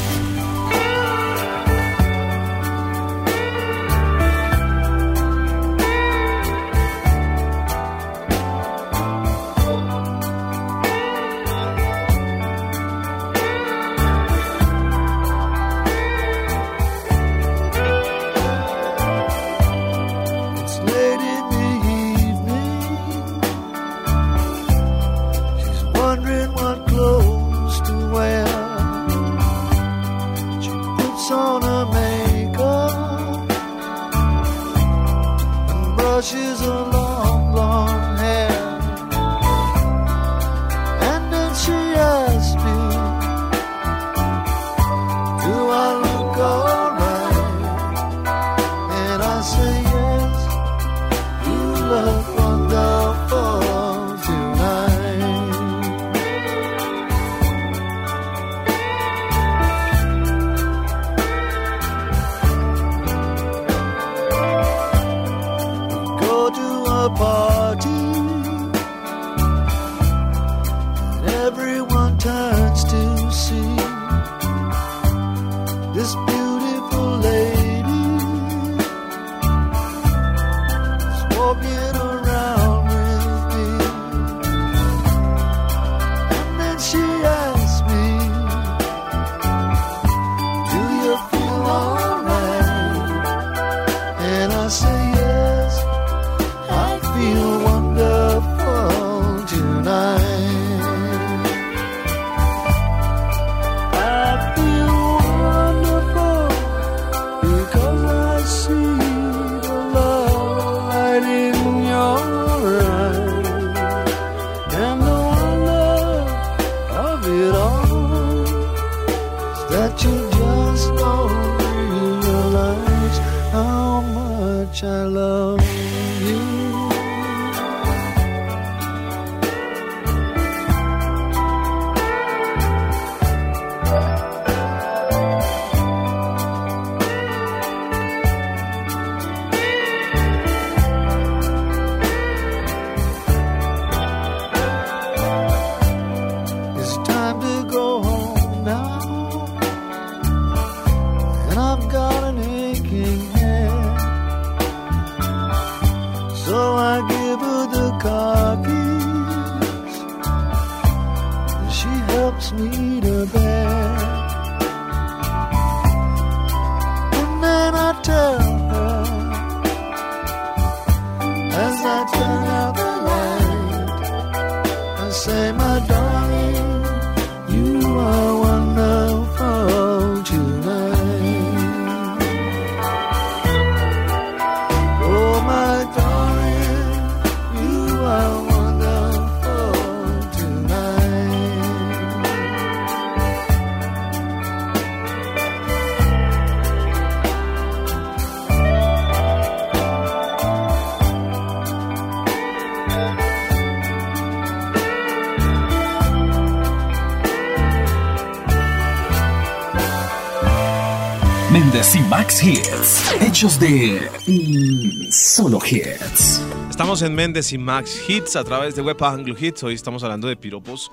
De mm, solo hits. Estamos en Méndez y Max Hits a través de Web Anglo Hits. Hoy estamos hablando de piropos.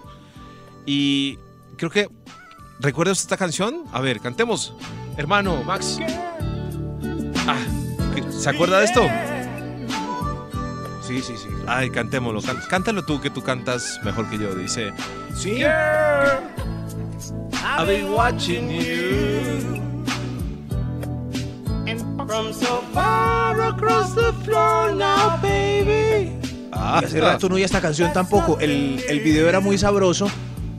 Y creo que. ¿Recuerdas esta canción? A ver, cantemos. Hermano, Max. Ah, ¿Se acuerda de esto? Sí, sí, sí. Ay, cantémoslo. Can- cántalo tú, que tú cantas mejor que yo. Dice. Sí. I've been watching you. From so far across the floor now, baby. Y hace rato no oía esta canción tampoco. El, el video era muy sabroso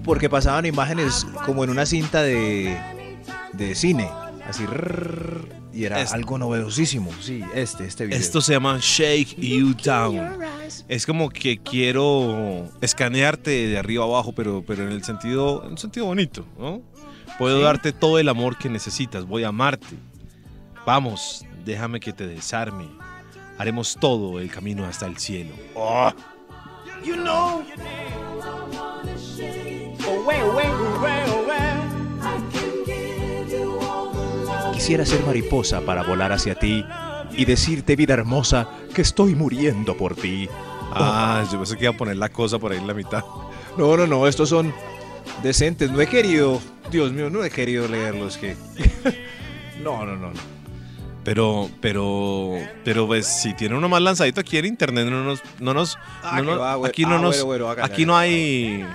porque pasaban imágenes como en una cinta de, de cine. Así. y era Es- algo novedosísimo. Sí, este, este video. Esto se llama Shake You Down. Es como que quiero escanearte de arriba abajo, pero, pero en el sentido, en un sentido bonito, ¿no? Puedo darte todo el amor que necesitas, voy a amarte. Vamos, déjame que te desarme. Haremos todo el camino hasta el cielo. Oh. You know. Oh. Quisiera ser mariposa para volar hacia ti y decirte, vida hermosa, que estoy muriendo por ti. Ah, yo pensé que iba a poner la cosa por ahí en la mitad. No, no, no, estos son decentes. No he querido, Dios mío, no he querido leerlos. Que... [laughs] no, no, no, no. Pero, pero, pero pues si tiene uno más lanzadito aquí en internet, no nos, no nos, Ah, no va, aquí no Ah, nos, aquí no hay,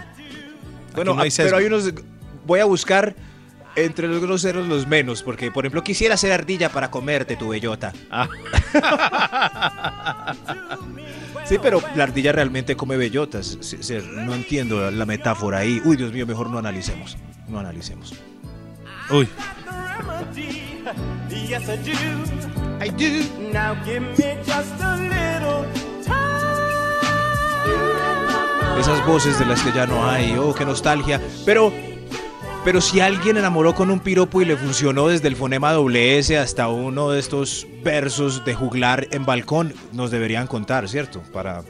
Bueno, no hay pero hay unos. Voy a buscar entre los groseros los menos, porque por ejemplo quisiera ser ardilla para comerte tu bellota. Ah. [laughs] sí, pero la ardilla realmente come bellotas. No entiendo la metáfora ahí. Uy, Dios mío, mejor no analicemos. No analicemos. Uy, Yes, I do. I do. Now give me just a little Esas voces de las que ya no hay. Oh, qué nostalgia. Pero. Pero si alguien enamoró con un piropo y le funcionó desde el fonema doble S hasta uno de estos versos de juglar en balcón, nos deberían contar, ¿cierto? Para,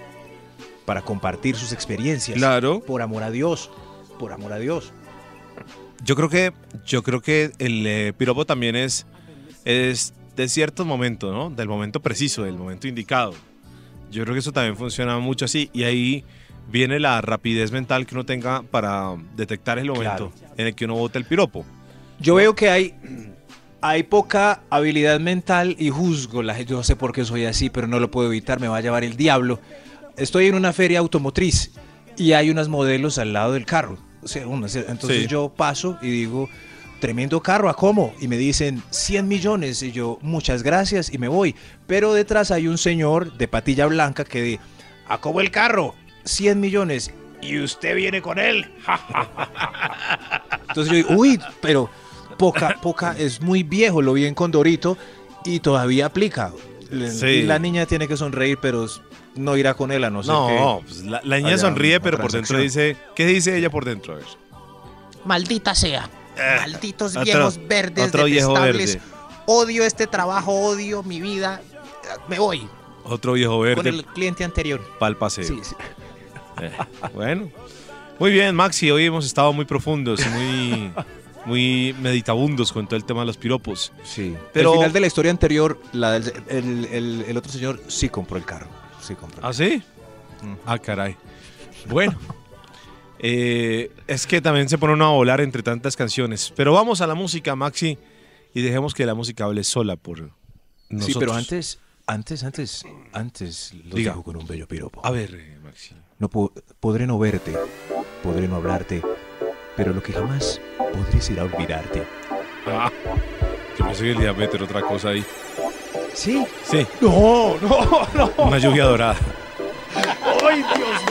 para compartir sus experiencias. Claro. Por amor a Dios. Por amor a Dios. Yo creo que, yo creo que el eh, piropo también es, es de cierto momento, ¿no? Del momento preciso, del momento indicado. Yo creo que eso también funciona mucho así y ahí viene la rapidez mental que uno tenga para detectar el momento en el que uno bota el piropo. Yo veo que hay, hay poca habilidad mental y juzgo la gente. Yo no sé por qué soy así, pero no lo puedo evitar, me va a llevar el diablo. Estoy en una feria automotriz y hay unos modelos al lado del carro. Entonces Sí. yo paso y digo, tremendo carro, ¿a cómo? Y me dicen 100 millones y yo, muchas gracias y me voy. Pero detrás hay un señor de patilla blanca que dice, ¿a cómo el carro? 100 millones. Y usted viene con él. [laughs] Entonces yo digo, uy, pero poca, poca, es muy viejo, lo vi en Condorito y todavía aplica. Sí. La niña tiene que sonreír, pero no irá con él a no ser No, que pues la, la niña sonríe, pero por dentro dice, ¿qué dice ella por dentro? A ver. Maldita sea. Malditos otro- viejos verdes otro viejo verde. Odio este trabajo, odio mi vida. Me voy Otro viejo con verde el cliente anterior. pa'l paseo. Sí, sí. Eh, bueno. Muy bien, Maxi. Hoy hemos estado muy profundos, muy, [laughs] muy meditabundos con todo el tema de los piropos. Sí. Pero- Al final de la historia anterior, la del- el, el- el otro señor sí compró el carro. Sí compró. el ¿Ah, sí? Ah, caray. Bueno. [laughs] Eh, es que también se pone uno a volar entre tantas canciones. Pero vamos a la música, Maxi, y dejemos que la música hable sola por nosotros. Sí, pero antes, antes, antes, antes lo Diga. digo con un bello piropo. A ver, eh, Maxi. No po- podré no verte, podré no hablarte, pero lo que jamás podré será olvidarte. Ah, yo pensé que le iba a meter otra cosa ahí. ¿Sí? Sí, No, no, no. una lluvia dorada. ¡Ay, Dios mío!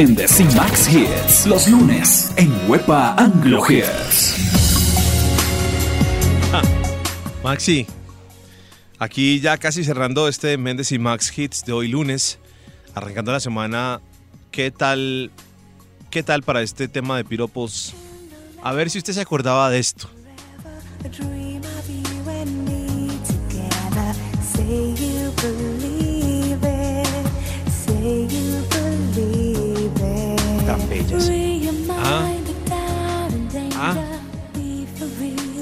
Méndez y Max Hits. Los lunes en Huepa Anglo Hits. [laughs] Maxi, aquí ya casi cerrando este Méndez y Max Hits de hoy lunes, arrancando la semana, ¿qué tal, qué tal para este tema de piropos? A ver si usted se acordaba de esto.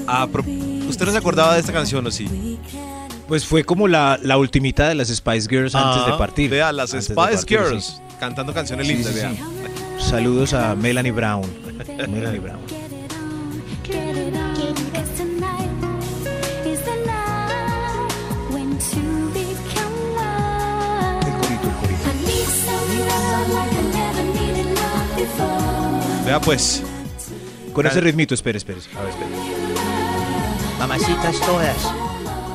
Real. Ah, pro- ¿Usted no se acordaba de esta canción o sí? Pues fue como la, la ultimita de las Spice Girls antes Ah, de partir. Vea, las Antes de Spice partir, Girls sí. cantando canciones Sí, lindas, sí, vea. sí. Saludos a Melanie Brown. [laughs] Melanie Brown. El corito, el corito. Vea pues, Con ese ritmito, espere, espere. A ver, espere. Mamacitas todas,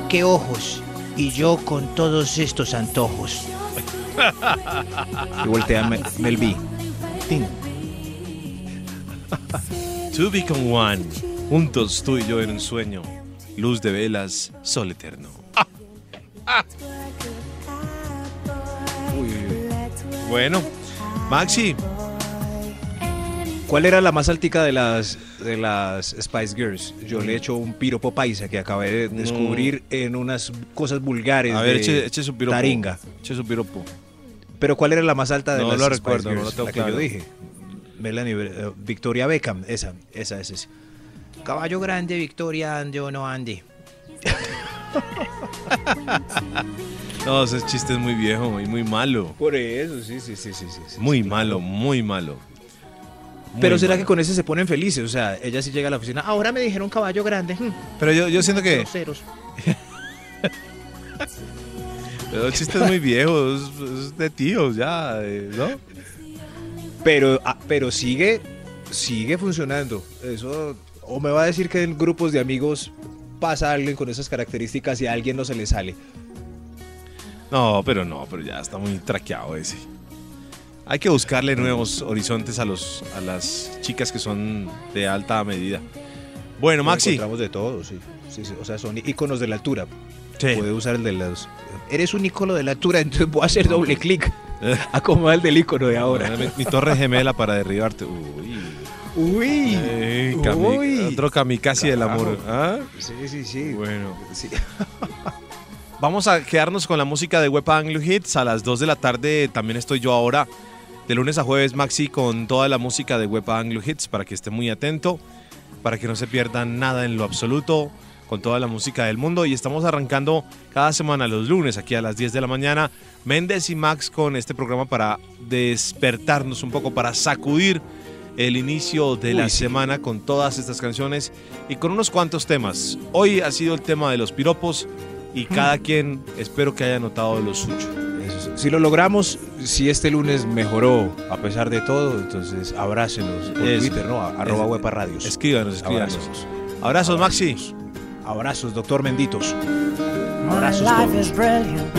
qué ojos. Y yo con todos estos antojos. Y voltea Mel, Mel B. Tin. To Become One, juntos tú y yo en un sueño, luz de velas, sol eterno. Uy, uy, uy. Bueno, Maxi, ¿Cuál era la más altica de las, de las Spice Girls? Yo le echo un piropo paisa que acabé de descubrir en unas cosas vulgares a ver, de eche, eche su piropo. taringa. Eche su piropo. Pero ¿cuál era la más alta de No las lo Spice recuerdo, no Girls? lo tengo la que claro. yo dije. Melanie, eh, Victoria Beckham, esa, esa, esa, esa. Caballo grande, Victoria, ande o no ande. [laughs] No, ese chiste es muy viejo y muy malo. Por eso, sí, sí, sí, sí. sí, sí, Muy sí, malo, claro. muy malo. Pero será que con ese se ponen felices, o sea, ella sí llega a la oficina. "Ah, Ahora me dijeron caballo grande. hmm, Pero yo, yo siento que groseros. [laughs] pero el chiste es muy viejo, es, es de tíos ya, eh, ¿no? Pero, ah, pero sigue, sigue funcionando. Eso, o me va a decir que en grupos de amigos pasa alguien con esas características y a alguien no se le sale. No, pero no, pero ya está muy traqueado ese. Hay que buscarle nuevos horizontes a los a las chicas que son de alta medida. Bueno, Maxi. Encontramos de todo, sí. Sí, sí, O sea, son iconos de la altura. Sí. Puede usar el de los. Eres un icono de la altura, entonces voy a hacer doble clic. [laughs] Acomoda el del icono de ahora. Mi, mi torre gemela para derribarte. Uy. Uy. Eh, kami- Uy. Otro kamikaze del amor. ¿Ah? Sí, sí, sí. Bueno. Sí. Vamos a quedarnos con la música de Web Anglo Hits. A las 2 de la tarde también estoy yo ahora. De lunes a jueves, Maxi, con toda la música de Web Anglo Hits para que esté muy atento, para que no se pierdan nada en lo absoluto, con toda la música del mundo. Y estamos arrancando cada semana los lunes, aquí a las 10 de la mañana, Méndez y Max con este programa para despertarnos un poco, para sacudir el inicio de la sí. semana con todas estas canciones y con unos cuantos temas. Hoy ha sido el tema de los piropos y cada quien espero que haya notado lo suyo. Si lo logramos, si este lunes mejoró a pesar de todo, entonces abrácenos por Eso. Twitter, ¿no? Arroba. Huepa Radios. Escríbanos, escríbanos. Abrazos. Abrazos, Maxi. Abrazos, doctor Menditos. My Abrazos life todos. is brilliant.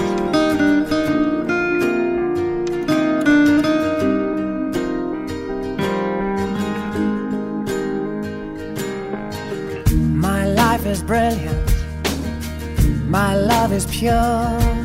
My life is brilliant. My love is pure.